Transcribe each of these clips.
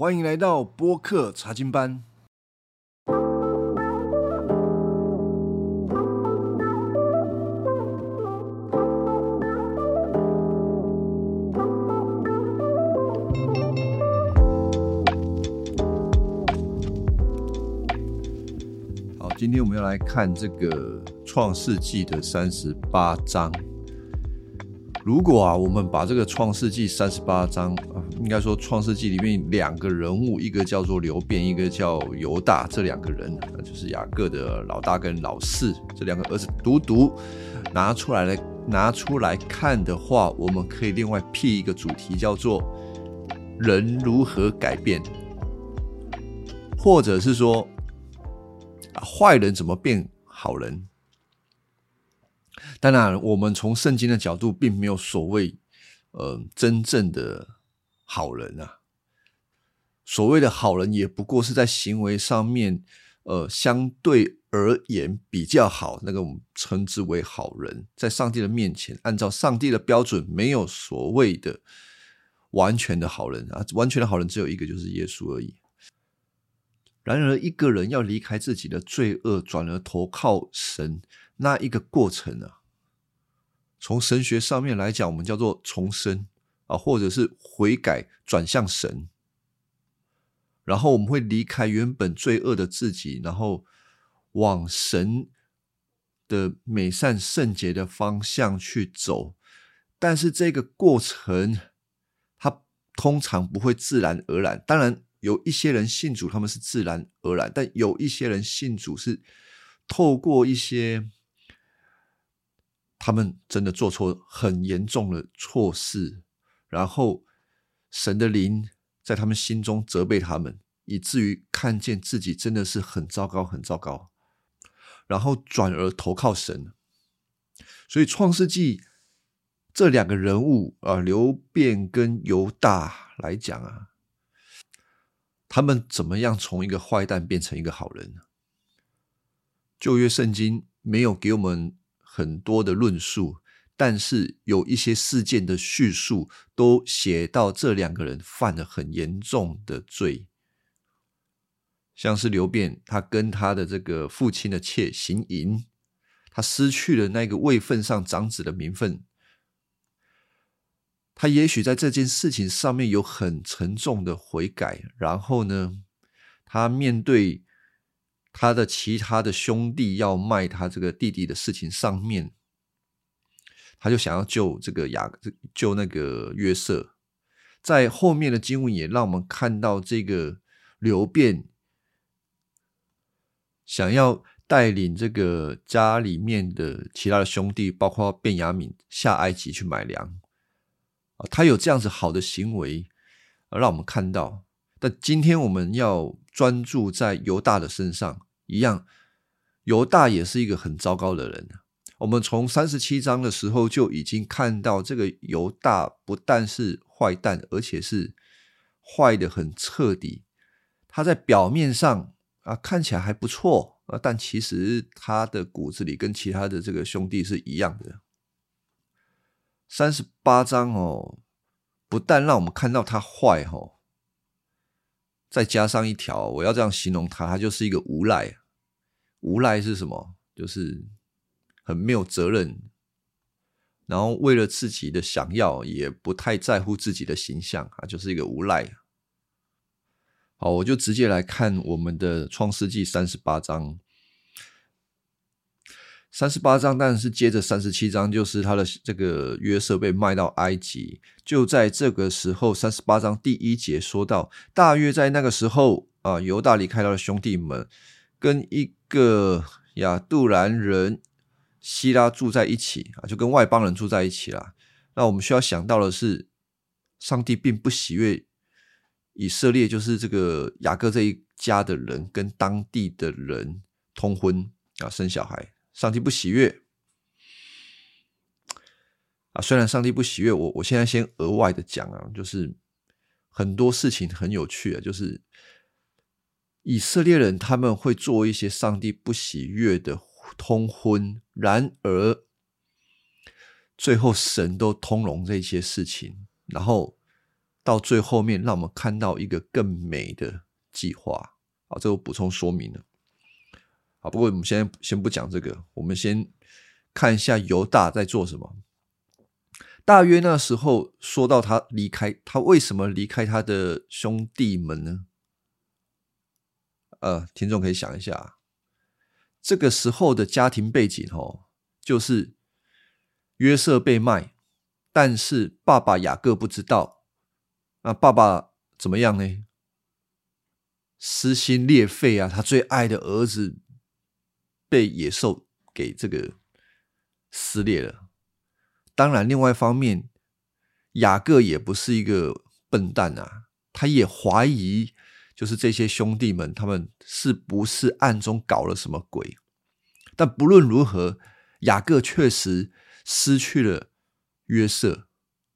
欢迎来到播客查经班。好，今天我们要来看这个创世纪的三十八章。如果啊，我们把这个创世纪三十八章，应该说创世纪里面两个人物，一个叫做流变，一个叫犹大，这两个人，就是雅各的老大跟老四这两个儿子，独独拿出来来拿出来看的话，我们可以另外辟一个主题，叫做人如何改变，或者是说，坏人怎么变好人。当然，我们从圣经的角度，并没有所谓呃真正的好人啊。所谓的好人，也不过是在行为上面，呃，相对而言比较好，那个我们称之为好人。在上帝的面前，按照上帝的标准，没有所谓的完全的好人啊。完全的好人只有一个，就是耶稣而已。然而，一个人要离开自己的罪恶，转而投靠神，那一个过程啊。从神学上面来讲，我们叫做重生啊，或者是悔改转向神，然后我们会离开原本罪恶的自己，然后往神的美善圣洁的方向去走。但是这个过程，它通常不会自然而然。当然，有一些人信主，他们是自然而然；但有一些人信主是透过一些。他们真的做错很严重的错事，然后神的灵在他们心中责备他们，以至于看见自己真的是很糟糕、很糟糕，然后转而投靠神。所以创世纪这两个人物啊，刘辩跟犹大来讲啊，他们怎么样从一个坏蛋变成一个好人呢？旧约圣经没有给我们。很多的论述，但是有一些事件的叙述都写到这两个人犯了很严重的罪，像是刘辩，他跟他的这个父亲的妾行淫，他失去了那个位份上长子的名分，他也许在这件事情上面有很沉重的悔改，然后呢，他面对。他的其他的兄弟要卖他这个弟弟的事情上面，他就想要救这个雅救那个约瑟。在后面的经文也让我们看到这个刘辩想要带领这个家里面的其他的兄弟，包括卞雅敏下埃及去买粮啊，他有这样子好的行为，让我们看到。但今天我们要专注在犹大的身上，一样，犹大也是一个很糟糕的人。我们从三十七章的时候就已经看到，这个犹大不但是坏蛋，而且是坏的很彻底。他在表面上啊看起来还不错啊，但其实他的骨子里跟其他的这个兄弟是一样的。三十八章哦，不但让我们看到他坏哦。再加上一条，我要这样形容他，他就是一个无赖。无赖是什么？就是没有责任，然后为了自己的想要，也不太在乎自己的形象啊，就是一个无赖。好，我就直接来看我们的创世纪三十八章。三十八章，但是接着三十七章，就是他的这个约瑟被卖到埃及。就在这个时候，三十八章第一节说到，大约在那个时候啊，犹大离开他的兄弟们，跟一个亚杜兰人希拉住在一起啊，就跟外邦人住在一起了。那我们需要想到的是，上帝并不喜悦以色列，就是这个雅各这一家的人跟当地的人通婚啊，生小孩。上帝不喜悦啊！虽然上帝不喜悦，我我现在先额外的讲啊，就是很多事情很有趣啊，就是以色列人他们会做一些上帝不喜悦的通婚，然而最后神都通融这些事情，然后。到最后面，让我们看到一个更美的计划。啊，这个补充说明了。啊，不过我们先先不讲这个，我们先看一下犹大在做什么。大约那时候，说到他离开，他为什么离开他的兄弟们呢？呃，听众可以想一下，这个时候的家庭背景哦，就是约瑟被卖，但是爸爸雅各不知道。那爸爸怎么样呢？撕心裂肺啊！他最爱的儿子被野兽给这个撕裂了。当然，另外一方面，雅各也不是一个笨蛋啊，他也怀疑。就是这些兄弟们，他们是不是暗中搞了什么鬼？但不论如何，雅各确实失去了约瑟，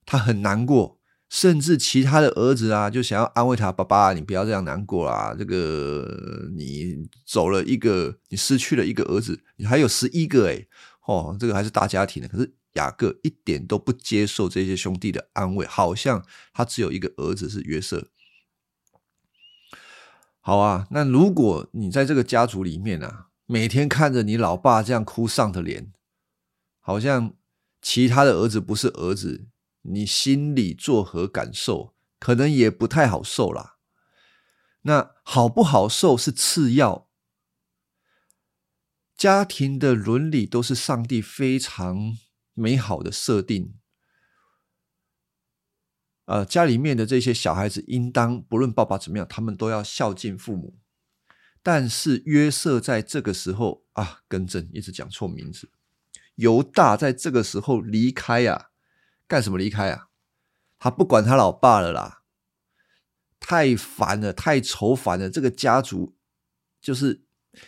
他很难过，甚至其他的儿子啊，就想要安慰他：“爸爸，你不要这样难过啊！这个你走了一个，你失去了一个儿子，你还有十一个哎，哦，这个还是大家庭的。可是雅各一点都不接受这些兄弟的安慰，好像他只有一个儿子是约瑟。好啊，那如果你在这个家族里面啊，每天看着你老爸这样哭丧的脸，好像其他的儿子不是儿子，你心里作何感受？可能也不太好受啦。那好不好受是次要，家庭的伦理都是上帝非常美好的设定。呃，家里面的这些小孩子，应当不论爸爸怎么样，他们都要孝敬父母。但是约瑟在这个时候啊，更正，一直讲错名字。犹大在这个时候离开呀，干什么离开啊？他不管他老爸了啦，太烦了，太愁烦了。这个家族就是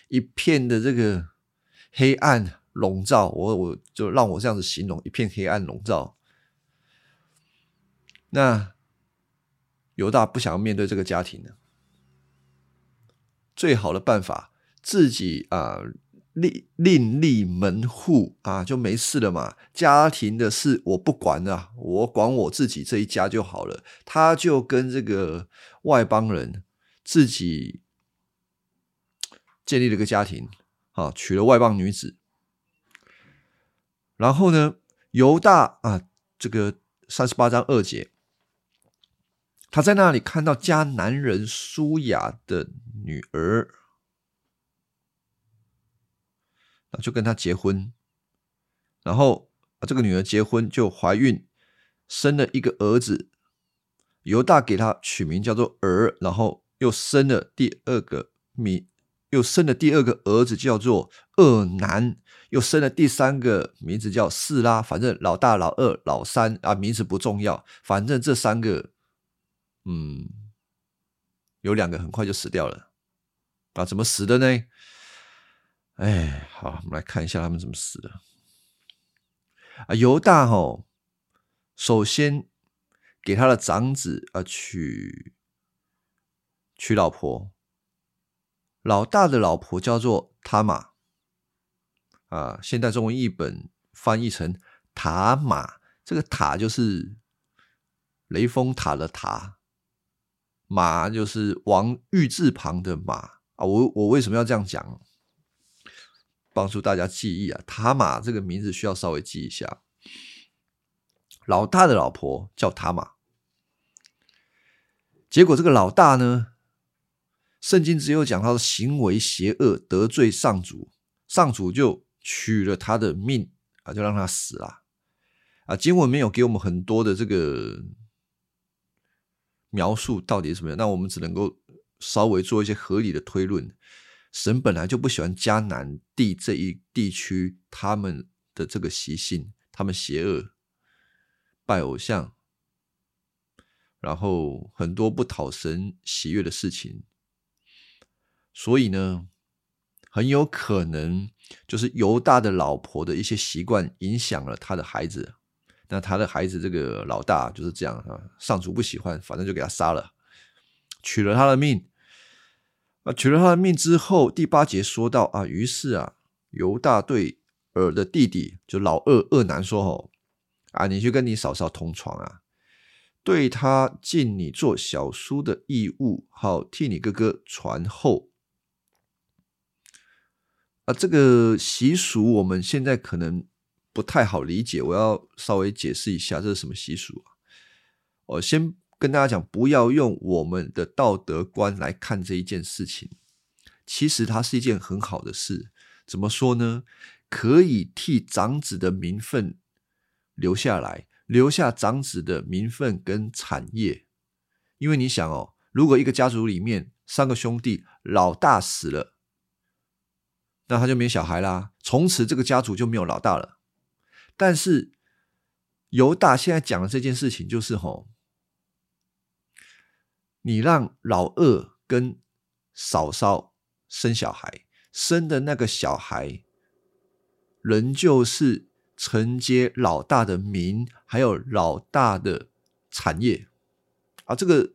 一片的这个黑暗笼罩，我我就让我这样子形容，一片黑暗笼罩。那犹大不想要面对这个家庭呢？最好的办法，自己啊另另立门户啊，就没事了嘛。家庭的事我不管了，我管我自己这一家就好了。他就跟这个外邦人自己建立了个家庭啊，娶了外邦女子。然后呢，犹大啊，这个三十八章二节。他在那里看到迦南人舒雅的女儿，那就跟他结婚。然后这个女儿结婚就怀孕，生了一个儿子。犹大给他取名叫做儿，然后又生了第二个名，又生了第二个儿子叫做二男，又生了第三个名字叫四拉。反正老大、老二、老三啊，名字不重要，反正这三个。嗯，有两个很快就死掉了啊！怎么死的呢？哎，好，我们来看一下他们怎么死的。啊，犹大吼，首先给他的长子啊娶娶老婆，老大的老婆叫做塔玛啊，现代中文译本翻译成塔玛，这个塔就是雷峰塔的塔。马就是王玉字旁的马啊，我我为什么要这样讲？帮助大家记忆啊，塔玛这个名字需要稍微记一下。老大的老婆叫塔玛，结果这个老大呢，圣经只有讲他的行为邪恶，得罪上主，上主就取了他的命啊，就让他死了啊。经文没有给我们很多的这个。描述到底是什么样？那我们只能够稍微做一些合理的推论。神本来就不喜欢迦南地这一地区他们的这个习性，他们邪恶、拜偶像，然后很多不讨神喜悦的事情。所以呢，很有可能就是犹大的老婆的一些习惯影响了他的孩子。那他的孩子这个老大就是这样啊，上主不喜欢，反正就给他杀了，取了他的命。啊，取了他的命之后，第八节说到啊，于是啊，犹大对尔的弟弟就老二二男说：“哦，啊，你去跟你嫂嫂同床啊。”对他尽你做小叔的义务，好替你哥哥传后。啊，这个习俗我们现在可能不太好理解，我要稍微解释一下这是什么习俗啊？我先跟大家讲，不要用我们的道德观来看这一件事情。其实它是一件很好的事，怎么说呢？可以替长子的名分留下来，留下长子的名分跟产业。因为你想哦，如果一个家族里面三个兄弟，老大死了。那他就没小孩啦，从此这个家族就没有老大了。但是犹大现在讲的这件事情，就是吼，你让老二跟嫂嫂生小孩，生的那个小孩，仍旧是承接老大的名，还有老大的产业。啊，这个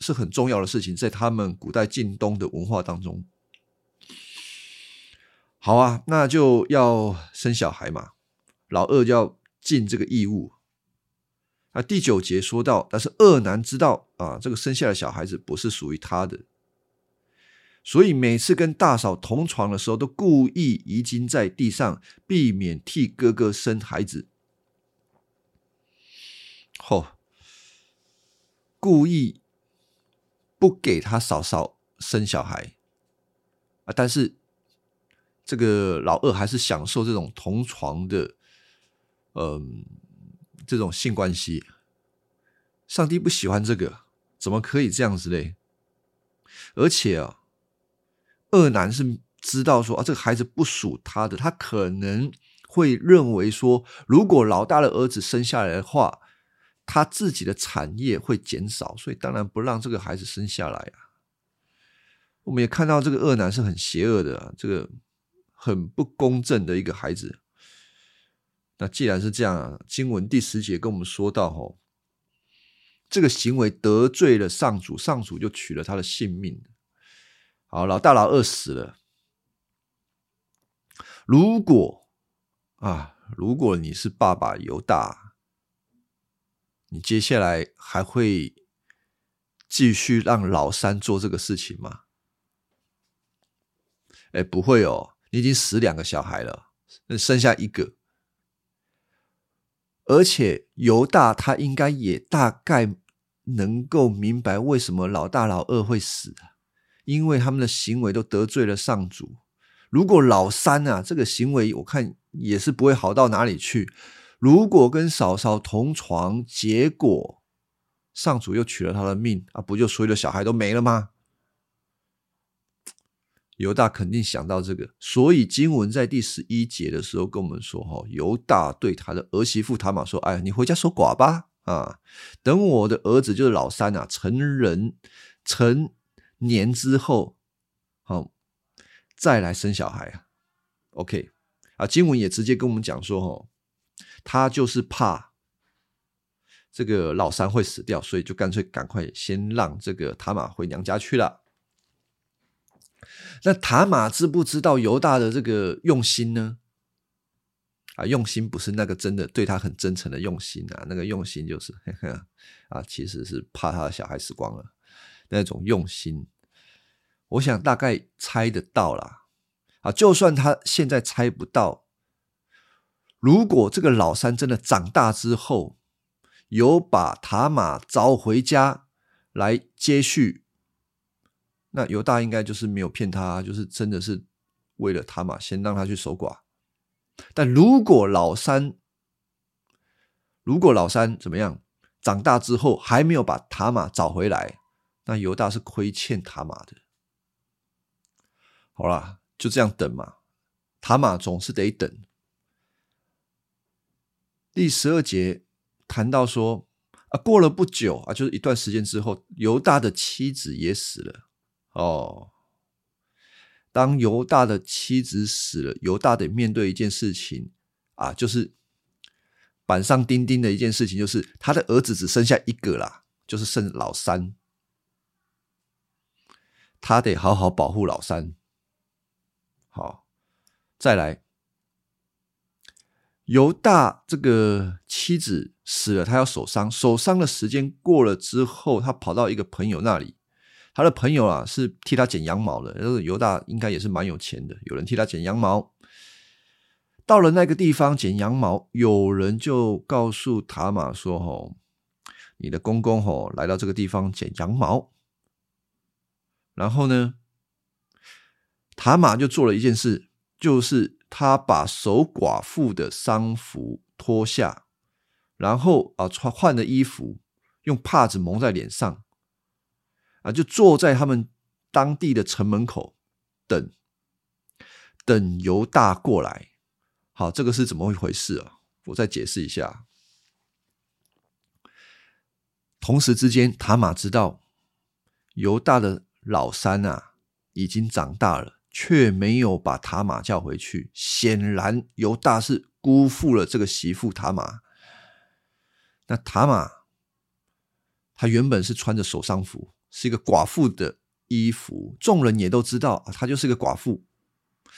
是很重要的事情，在他们古代晋东的文化当中。好啊，那就要生小孩嘛，老二就要尽这个义务。啊，第九节说到，但是二男知道啊，这个生下的小孩子不是属于他的，所以每次跟大嫂同床的时候，都故意遗精在地上，避免替哥哥生孩子。嚯，故意不给他嫂嫂生小孩啊，但是。这个老二还是享受这种同床的，嗯，这种性关系。上帝不喜欢这个，怎么可以这样子嘞？而且啊，二男是知道说啊，这个孩子不属他的，他可能会认为说，如果老大的儿子生下来的话，他自己的产业会减少，所以当然不让这个孩子生下来啊。我们也看到这个恶男是很邪恶的，这个。很不公正的一个孩子。那既然是这样，经文第十节跟我们说到，吼，这个行为得罪了上主，上主就取了他的性命。好，老大、老二死了。如果啊，如果你是爸爸犹大，你接下来还会继续让老三做这个事情吗？哎，不会哦。你已经死两个小孩了，剩下一个，而且犹大他应该也大概能够明白为什么老大老二会死，因为他们的行为都得罪了上主。如果老三啊这个行为我看也是不会好到哪里去。如果跟嫂嫂同床，结果上主又取了他的命啊，不就所有的小孩都没了吗？犹大肯定想到这个，所以经文在第十一节的时候跟我们说：“哈，犹大对他的儿媳妇塔玛说：‘哎，你回家守寡吧，啊，等我的儿子就是老三啊，成人成年之后，好再来生小孩啊。’OK，啊，经文也直接跟我们讲说：‘哈，他就是怕这个老三会死掉，所以就干脆赶快先让这个塔玛回娘家去了。’那塔玛知不知道犹大的这个用心呢？啊，用心不是那个真的对他很真诚的用心啊，那个用心就是 啊，其实是怕他的小孩死光了那种用心。我想大概猜得到啦。啊，就算他现在猜不到，如果这个老三真的长大之后有把塔玛找回家来接续。那犹大应该就是没有骗他，就是真的是为了他嘛，先让他去守寡。但如果老三，如果老三怎么样，长大之后还没有把塔玛找回来，那犹大是亏欠塔玛的。好啦，就这样等嘛，塔玛总是得等。第十二节谈到说啊，过了不久啊，就是一段时间之后，犹大的妻子也死了。哦，当犹大的妻子死了，犹大得面对一件事情啊，就是板上钉钉的一件事情，就是他的儿子只剩下一个啦，就是剩老三，他得好好保护老三。好，再来，犹大这个妻子死了，他要守丧，守丧的时间过了之后，他跑到一个朋友那里，他的朋友啊是替他剪羊毛的，这个犹大应该也是蛮有钱的，有人替他剪羊毛。到了那个地方剪羊毛，有人就告诉塔玛说：“吼，你的公公吼来到这个地方剪羊毛。”然后呢，塔玛就做了一件事，就是他把守寡妇的丧服脱下，然后啊穿换了衣服，用帕子蒙在脸上，啊就坐在他们当地的城门口等，等犹大过来。好，这个是怎么一回事啊？我再解释一下。同时之间，塔玛知道犹大的老三啊已经长大了，却没有把塔玛叫回去。显然，犹大是辜负了这个媳妇塔玛。那塔玛，他原本是穿着守丧服，是一个寡妇的衣服，众人也都知道她就是个寡妇。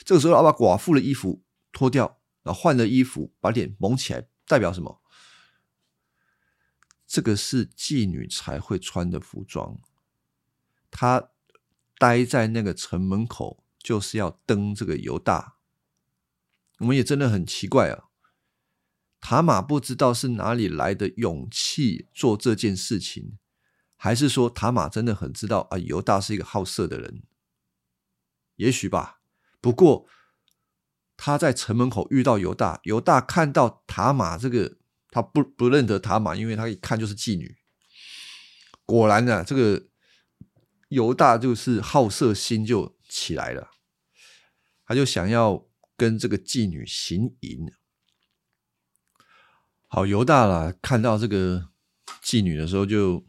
这个时候，要把寡妇的衣服脱掉。然后换了衣服，把脸蒙起来，代表什么？这个是妓女才会穿的服装。她待在那个城门口，就是要登这个犹大。我们也真的很奇怪啊！塔玛不知道是哪里来的勇气做这件事情，还是说塔玛真的很知道啊？犹大是一个好色的人，也许吧。不过。他在城门口遇到犹大，犹大看到塔玛这个，他不不认得塔玛，因为他一看就是妓女。果然呢，这个犹大就是好色心就起来了，他就想要跟这个妓女行淫。好，犹大了，看到这个妓女的时候，就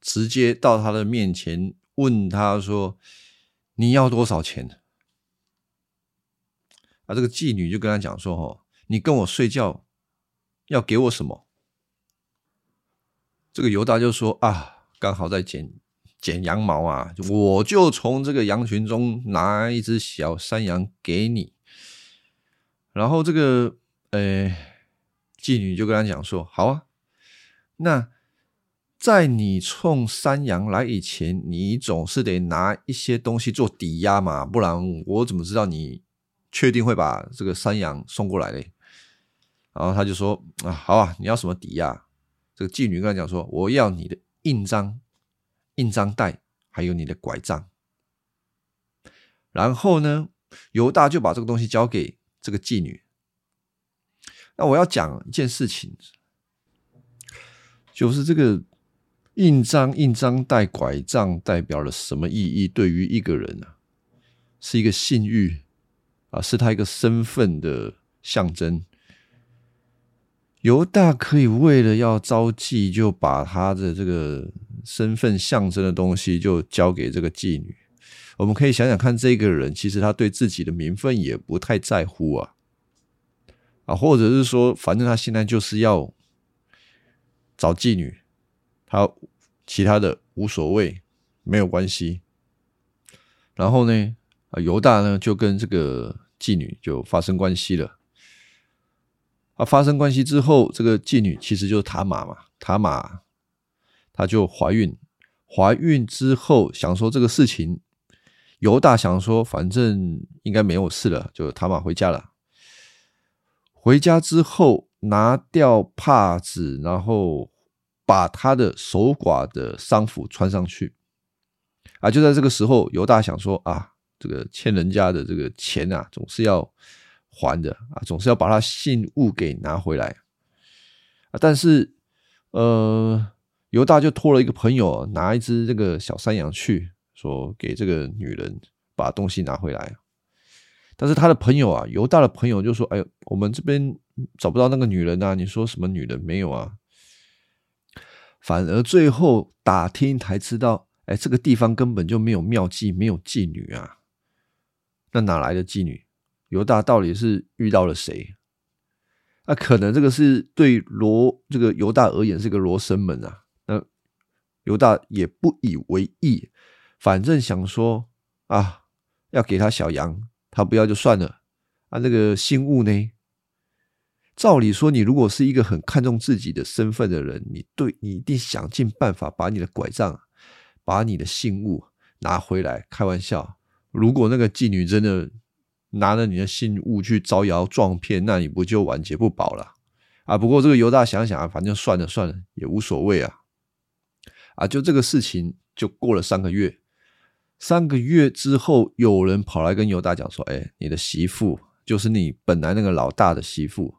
直接到他的面前问他说：“你要多少钱？”啊，这个妓女就跟他讲说：“哦，你跟我睡觉要给我什么？”这个犹大就说：“啊，刚好在剪剪羊毛啊，我就从这个羊群中拿一只小山羊给你。”然后这个呃妓女就跟他讲说：“好啊，那在你冲山羊来以前，你总是得拿一些东西做抵押嘛，不然我怎么知道你？”确定会把这个山羊送过来嘞，然后他就说啊，好啊，你要什么抵押？这个妓女跟他讲说，我要你的印章、印章袋，还有你的拐杖。然后呢，犹大就把这个东西交给这个妓女。那我要讲一件事情，就是这个印章、印章带、拐杖代表了什么意义？对于一个人呢，是一个信誉。啊，是他一个身份的象征。犹大可以为了要招妓，就把他的这个身份象征的东西就交给这个妓女。我们可以想想看，这个人其实他对自己的名分也不太在乎啊，啊，或者是说，反正他现在就是要找妓女，他其他的无所谓，没有关系。然后呢？啊，犹大呢就跟这个妓女就发生关系了。啊，发生关系之后，这个妓女其实就是塔玛嘛。塔玛她就怀孕，怀孕之后想说这个事情，犹大想说反正应该没有事了，就塔玛回家了。回家之后拿掉帕子，然后把他的守寡的丧服穿上去。啊，就在这个时候，犹大想说啊。这个欠人家的这个钱啊，总是要还的啊，总是要把他信物给拿回来啊。但是，呃，犹大就托了一个朋友拿一只这个小山羊去，说给这个女人把东西拿回来。但是他的朋友啊，犹大的朋友就说：“哎呦，我们这边找不到那个女人啊！你说什么女人没有啊？”反而最后打听才知道，哎，这个地方根本就没有妙计，没有妓女啊。那哪来的妓女？犹大到底是遇到了谁？那可能这个是对罗这个犹大而言是个罗生门啊。那犹大也不以为意，反正想说啊，要给他小羊，他不要就算了。啊，那个信物呢？照理说，你如果是一个很看重自己的身份的人，你对你一定想尽办法把你的拐杖、把你的信物拿回来。开玩笑，如果那个妓女真的拿了你的信物去招摇撞骗，那你不就晚节不保了啊？不过这个犹大想想啊，反正算了算了，也无所谓啊。啊，就这个事情就过了三个月，三个月之后，有人跑来跟犹大讲说：“哎，你的媳妇就是你本来那个老大的媳妇。”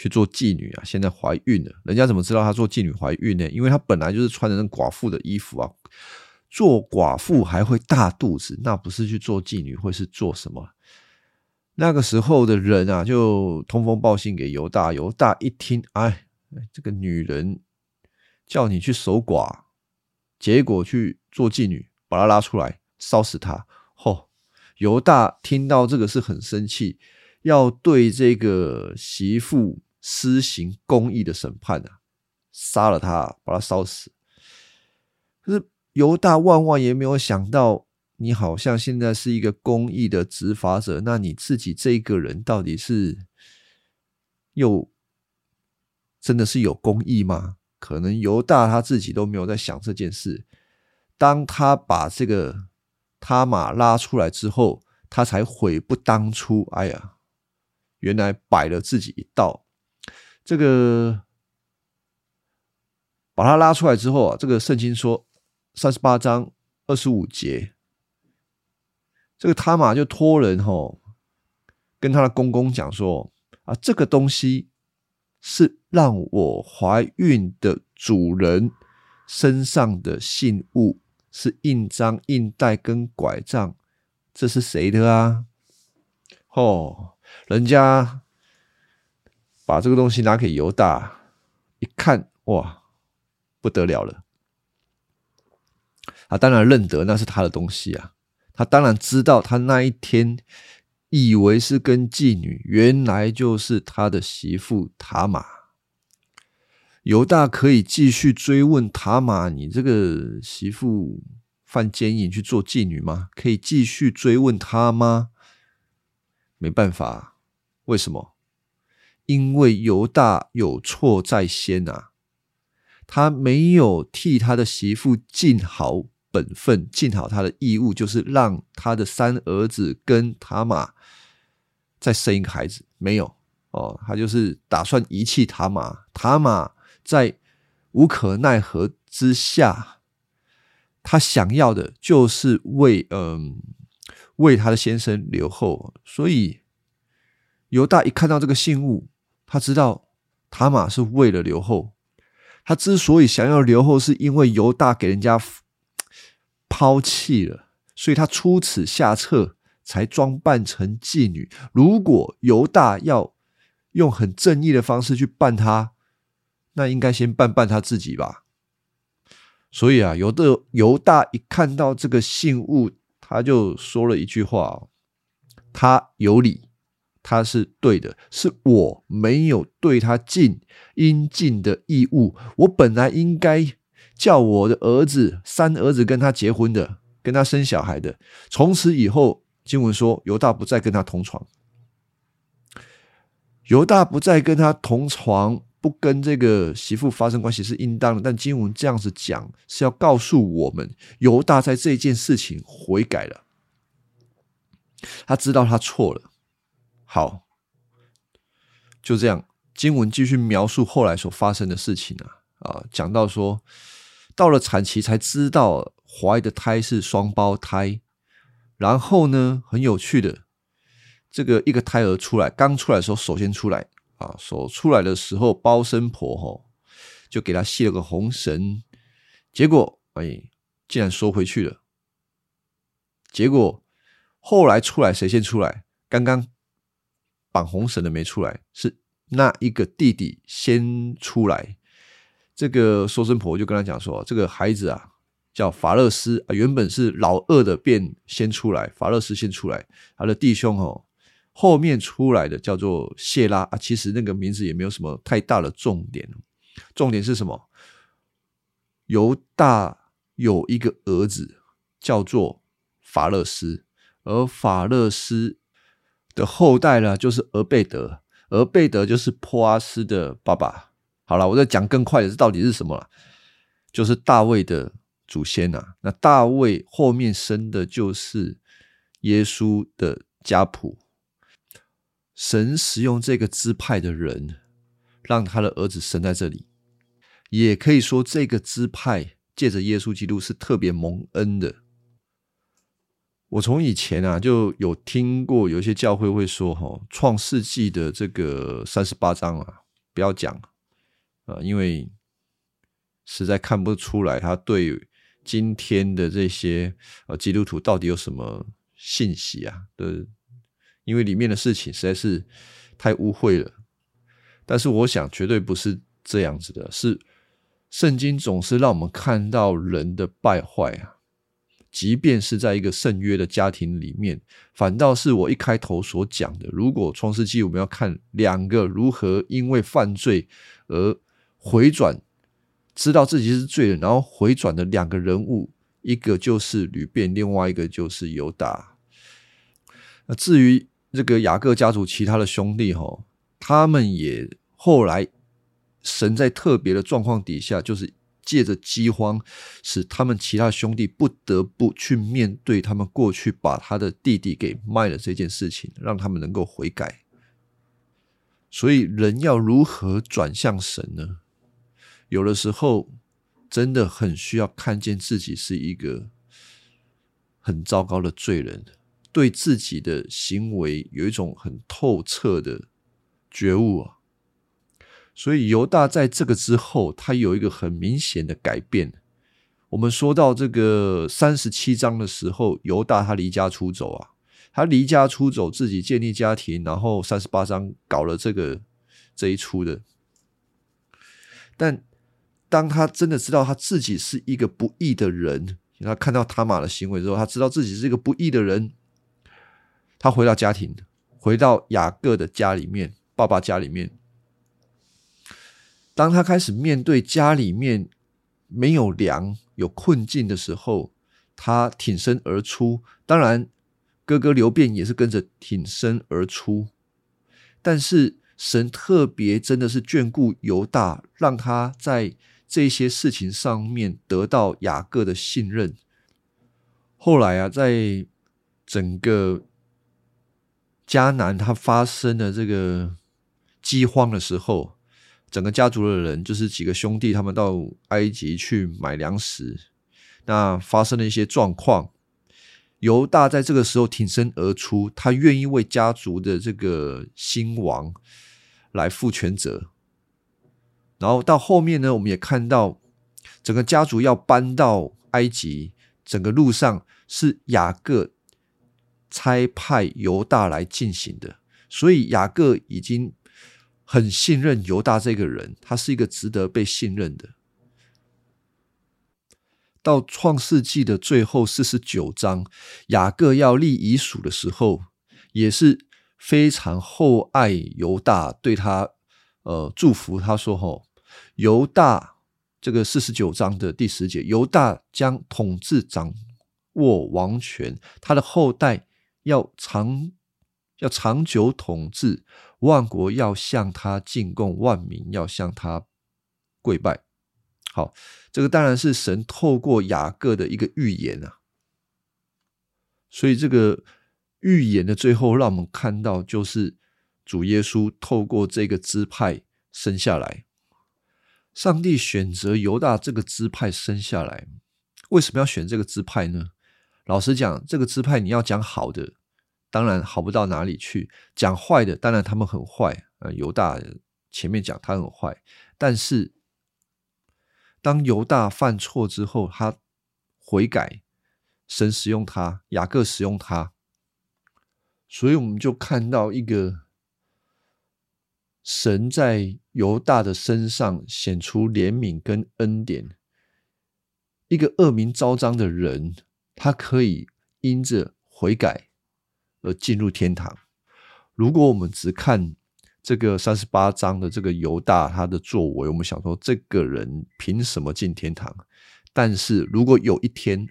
去做妓女啊！现在怀孕了，人家怎么知道她做妓女怀孕呢？因为她本来就是穿着那寡妇的衣服啊。做寡妇还会大肚子，那不是去做妓女，会是做什么？那个时候的人啊，就通风报信给犹大。犹大一听，哎，这个女人叫你去守寡，结果去做妓女，把她拉出来烧死她。嚯！犹大听到这个是很生气，要对这个媳妇。施行公义的审判啊，杀了他，把他烧死。可是犹大万万也没有想到，你好像现在是一个公义的执法者，那你自己这个人到底是又真的是有公义吗？可能犹大他自己都没有在想这件事。当他把这个他马拉出来之后，他才悔不当初。哎呀，原来摆了自己一道。这个把他拉出来之后啊，这个圣经说三十八章二十五节，这个他玛就托人吼跟他的公公讲说啊，这个东西是让我怀孕的主人身上的信物，是印章、印带跟拐杖，这是谁的啊？哦，人家。把这个东西拿给犹大一看，哇，不得了了！他当然认得那是他的东西啊，他当然知道他那一天以为是跟妓女，原来就是他的媳妇塔玛。犹大可以继续追问塔玛：“你这个媳妇犯奸淫去做妓女吗？”可以继续追问他吗？没办法，为什么？因为犹大有错在先啊，他没有替他的媳妇尽好本分，尽好他的义务，就是让他的三儿子跟塔玛再生一个孩子，没有哦，他就是打算遗弃塔玛。塔玛在无可奈何之下，他想要的就是为嗯为他的先生留后，所以犹大一看到这个信物。他知道塔玛是为了留后，他之所以想要留后，是因为犹大给人家抛弃了，所以他出此下策，才装扮成妓女。如果犹大要用很正义的方式去办他，那应该先办办他自己吧。所以啊，有的犹大一看到这个信物，他就说了一句话：“他有理。”他是对的，是我没有对他尽应尽的义务。我本来应该叫我的儿子三儿子跟他结婚的，跟他生小孩的。从此以后，经文说犹大不再跟他同床，犹大不再跟他同床，不跟这个媳妇发生关系是应当的。但经文这样子讲，是要告诉我们，犹大在这件事情悔改了，他知道他错了。好，就这样。经文继续描述后来所发生的事情啊啊，讲到说，到了产期才知道怀的胎是双胞胎，然后呢，很有趣的，这个一个胎儿出来，刚出来的时候，首先出来啊，手出来的时候，包生婆哈就给他系了个红绳，结果哎，竟然收回去了。结果后来出来，谁先出来？刚刚。绑红绳的没出来，是那一个弟弟先出来。这个说生婆就跟他讲说：“这个孩子啊，叫法勒斯啊，原本是老二的，便先出来。法勒斯先出来，他的弟兄哦，后面出来的叫做谢拉啊。其实那个名字也没有什么太大的重点，重点是什么？犹大有一个儿子叫做法勒斯，而法勒斯。”的后代呢，就是俄贝德，俄贝德就是波阿斯的爸爸。好了，我再讲更快的，这到底是什么了？就是大卫的祖先呐。那大卫后面生的就是耶稣的家谱。神使用这个支派的人，让他的儿子生在这里，也可以说这个支派借着耶稣基督是特别蒙恩的。我从以前啊就有听过，有一些教会会说：“哈，创世纪的这个三十八章啊，不要讲啊，因为实在看不出来他对今天的这些呃基督徒到底有什么信息啊？的，因为里面的事情实在是太污秽了。但是我想，绝对不是这样子的，是圣经总是让我们看到人的败坏啊。”即便是在一个圣约的家庭里面，反倒是我一开头所讲的，如果创世纪我们要看两个如何因为犯罪而回转，知道自己是罪人，然后回转的两个人物，一个就是吕便，另外一个就是犹大。那至于这个雅各家族其他的兄弟哈，他们也后来神在特别的状况底下，就是。借着饥荒，使他们其他兄弟不得不去面对他们过去把他的弟弟给卖了这件事情，让他们能够悔改。所以，人要如何转向神呢？有的时候，真的很需要看见自己是一个很糟糕的罪人，对自己的行为有一种很透彻的觉悟啊。所以犹大在这个之后，他有一个很明显的改变。我们说到这个三十七章的时候，犹大他离家出走啊，他离家出走，自己建立家庭，然后三十八章搞了这个这一出的。但当他真的知道他自己是一个不义的人，他看到他玛的行为之后，他知道自己是一个不义的人，他回到家庭，回到雅各的家里面，爸爸家里面。当他开始面对家里面没有粮、有困境的时候，他挺身而出。当然，哥哥刘辩也是跟着挺身而出。但是神特别真的是眷顾犹大，让他在这些事情上面得到雅各的信任。后来啊，在整个迦南他发生的这个饥荒的时候。整个家族的人，就是几个兄弟，他们到埃及去买粮食。那发生了一些状况，犹大在这个时候挺身而出，他愿意为家族的这个兴亡来负全责。然后到后面呢，我们也看到整个家族要搬到埃及，整个路上是雅各差派犹大来进行的，所以雅各已经。很信任犹大这个人，他是一个值得被信任的。到创世纪的最后四十九章，雅各要立遗属的时候，也是非常厚爱犹大，对他呃祝福。他说：“吼，犹大这个四十九章的第十节，犹大将统治掌握王权，他的后代要长。”要长久统治万国，要向他进贡，万民要向他跪拜。好，这个当然是神透过雅各的一个预言啊。所以这个预言的最后，让我们看到，就是主耶稣透过这个支派生下来。上帝选择犹大这个支派生下来，为什么要选这个支派呢？老实讲，这个支派你要讲好的。当然好不到哪里去。讲坏的，当然他们很坏。呃，犹大前面讲他很坏，但是当犹大犯错之后，他悔改，神使用他，雅各使用他，所以我们就看到一个神在犹大的身上显出怜悯跟恩典。一个恶名昭彰的人，他可以因着悔改。而进入天堂。如果我们只看这个三十八章的这个犹大他的作为，我们想说这个人凭什么进天堂？但是如果有一天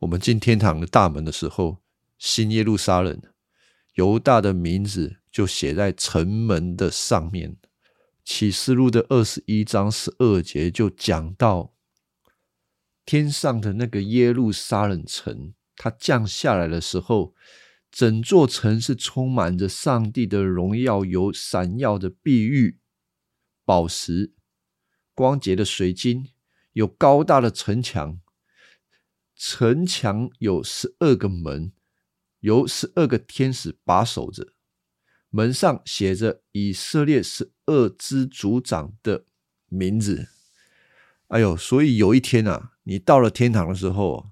我们进天堂的大门的时候，新耶路撒冷犹大的名字就写在城门的上面。启示录的二十一章十二节就讲到，天上的那个耶路撒冷城，它降下来的时候，整座城是充满着上帝的荣耀，有闪耀的碧玉、宝石、光洁的水晶，有高大的城墙，城墙有十二个门，由十二个天使把守着。门上写着以色列十二支族长的名字。哎呦，所以有一天啊，你到了天堂的时候，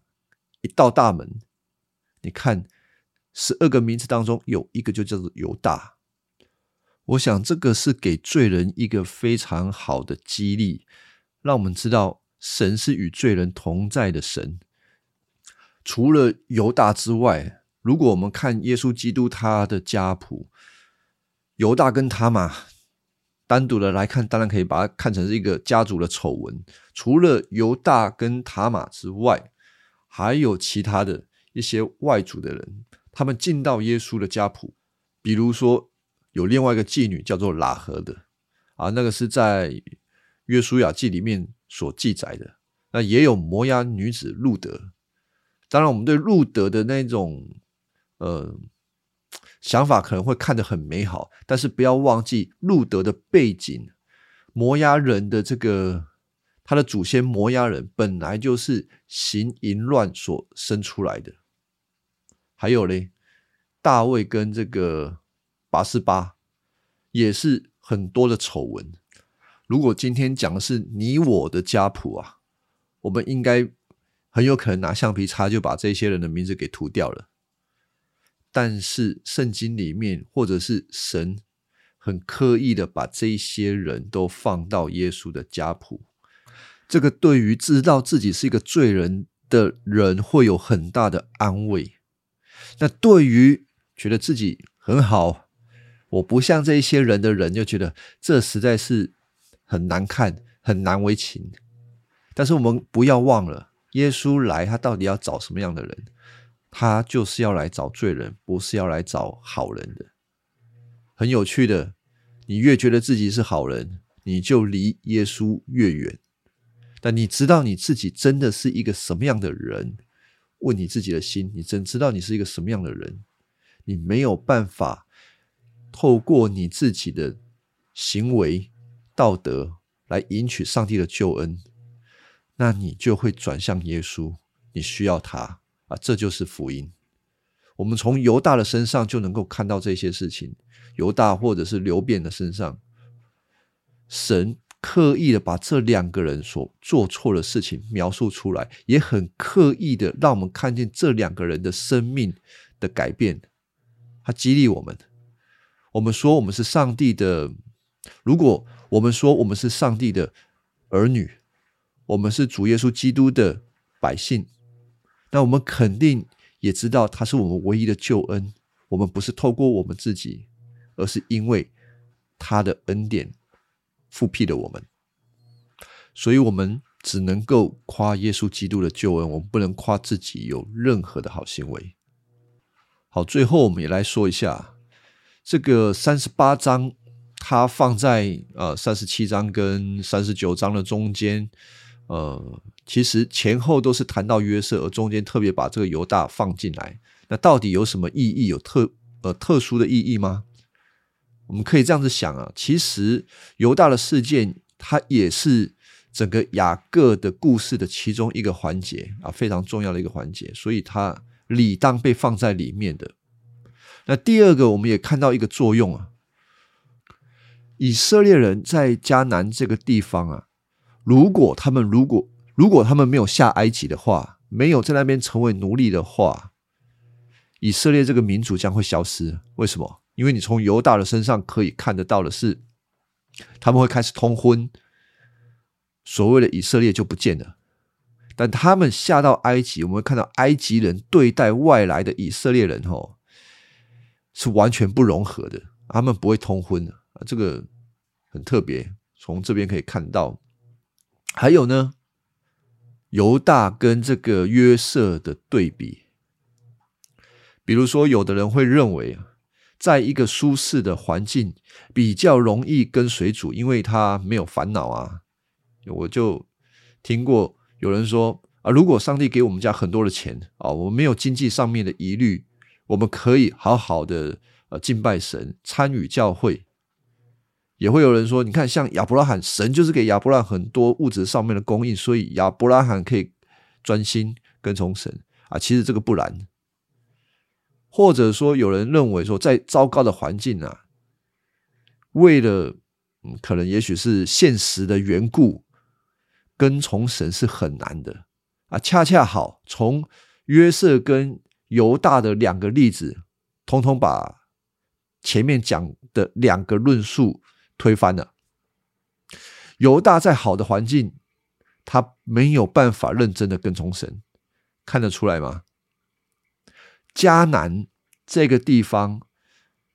一到大门，你看十二个名字当中有一个就叫做犹大。我想这个是给罪人一个非常好的激励，让我们知道神是与罪人同在的神。除了犹大之外，如果我们看耶稣基督他的家谱。犹大跟塔玛单独的来看，当然可以把它看成是一个家族的丑闻。除了犹大跟塔玛之外，还有其他的一些外族的人，他们进到耶稣的家谱。比如说，有另外一个妓女叫做拉合的啊，那个是在约书亚记里面所记载的。那也有摩押女子路德。当然，我们对路德的那种呃。想法可能会看得很美好，但是不要忘记路德的背景。摩押人的这个他的祖先摩押人本来就是行淫乱所生出来的。还有嘞，大卫跟这个拔示巴也是很多的丑闻。如果今天讲的是你我的家谱啊，我们应该很有可能拿橡皮擦就把这些人的名字给涂掉了。但是圣经里面，或者是神很刻意的把这些人都放到耶稣的家谱，这个对于知道自己是一个罪人的人会有很大的安慰。那对于觉得自己很好，我不像这一些人的人，就觉得这实在是很难看，很难为情。但是我们不要忘了，耶稣来，他到底要找什么样的人？他就是要来找罪人，不是要来找好人的。很有趣的，你越觉得自己是好人，你就离耶稣越远。但你知道你自己真的是一个什么样的人？问你自己的心，你真知道你是一个什么样的人？你没有办法透过你自己的行为道德来赢取上帝的救恩，那你就会转向耶稣，你需要他。啊，这就是福音。我们从犹大的身上就能够看到这些事情。犹大或者是流变的身上，神刻意的把这两个人所做错的事情描述出来，也很刻意的让我们看见这两个人的生命的改变。他激励我们。我们说我们是上帝的，如果我们说我们是上帝的儿女，我们是主耶稣基督的百姓。那我们肯定也知道，他是我们唯一的救恩。我们不是透过我们自己，而是因为他的恩典复辟的我们。所以，我们只能够夸耶稣基督的救恩，我们不能夸自己有任何的好行为。好，最后我们也来说一下这个三十八章，它放在呃三十七章跟三十九章的中间，呃。其实前后都是谈到约瑟，而中间特别把这个犹大放进来。那到底有什么意义？有特呃特殊的意义吗？我们可以这样子想啊，其实犹大的事件，它也是整个雅各的故事的其中一个环节啊，非常重要的一个环节，所以它理当被放在里面的。那第二个，我们也看到一个作用啊，以色列人在迦南这个地方啊，如果他们如果如果他们没有下埃及的话，没有在那边成为奴隶的话，以色列这个民族将会消失。为什么？因为你从犹大的身上可以看得到的是，他们会开始通婚，所谓的以色列就不见了。但他们下到埃及，我们会看到埃及人对待外来的以色列人，吼，是完全不融合的。他们不会通婚的啊，这个很特别。从这边可以看到，还有呢。犹大跟这个约瑟的对比，比如说，有的人会认为在一个舒适的环境，比较容易跟随主，因为他没有烦恼啊。我就听过有人说啊，如果上帝给我们家很多的钱啊，我们没有经济上面的疑虑，我们可以好好的呃敬拜神，参与教会。也会有人说，你看像亚伯拉罕，神就是给亚伯拉罕很多物质上面的供应，所以亚伯拉罕可以专心跟从神啊。其实这个不然。或者说，有人认为说，在糟糕的环境啊，为了嗯，可能也许是现实的缘故，跟从神是很难的啊。恰恰好，从约瑟跟犹大的两个例子，通通把前面讲的两个论述推翻了。犹大在好的环境，他没有办法认真的跟从神，看得出来吗？迦南这个地方，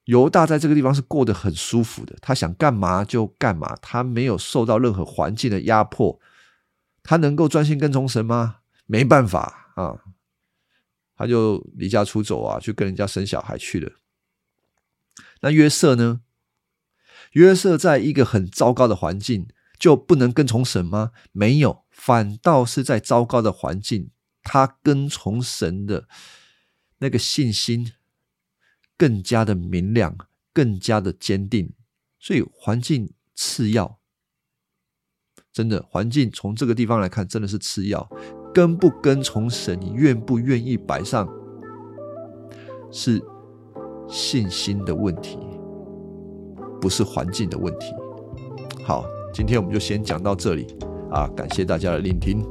犹大在这个地方是过得很舒服的。他想干嘛就干嘛，他没有受到任何环境的压迫。他能够专心跟从神吗？没办法啊，他就离家出走啊，去跟人家生小孩去了。那约瑟呢？约瑟在一个很糟糕的环境，就不能跟从神吗？没有，反倒是在糟糕的环境，他跟从神的。那个信心更加的明亮，更加的坚定，所以环境次要，真的环境从这个地方来看，真的是次要。跟不跟从神，你愿不愿意摆上，是信心的问题，不是环境的问题。好，今天我们就先讲到这里啊，感谢大家的聆听。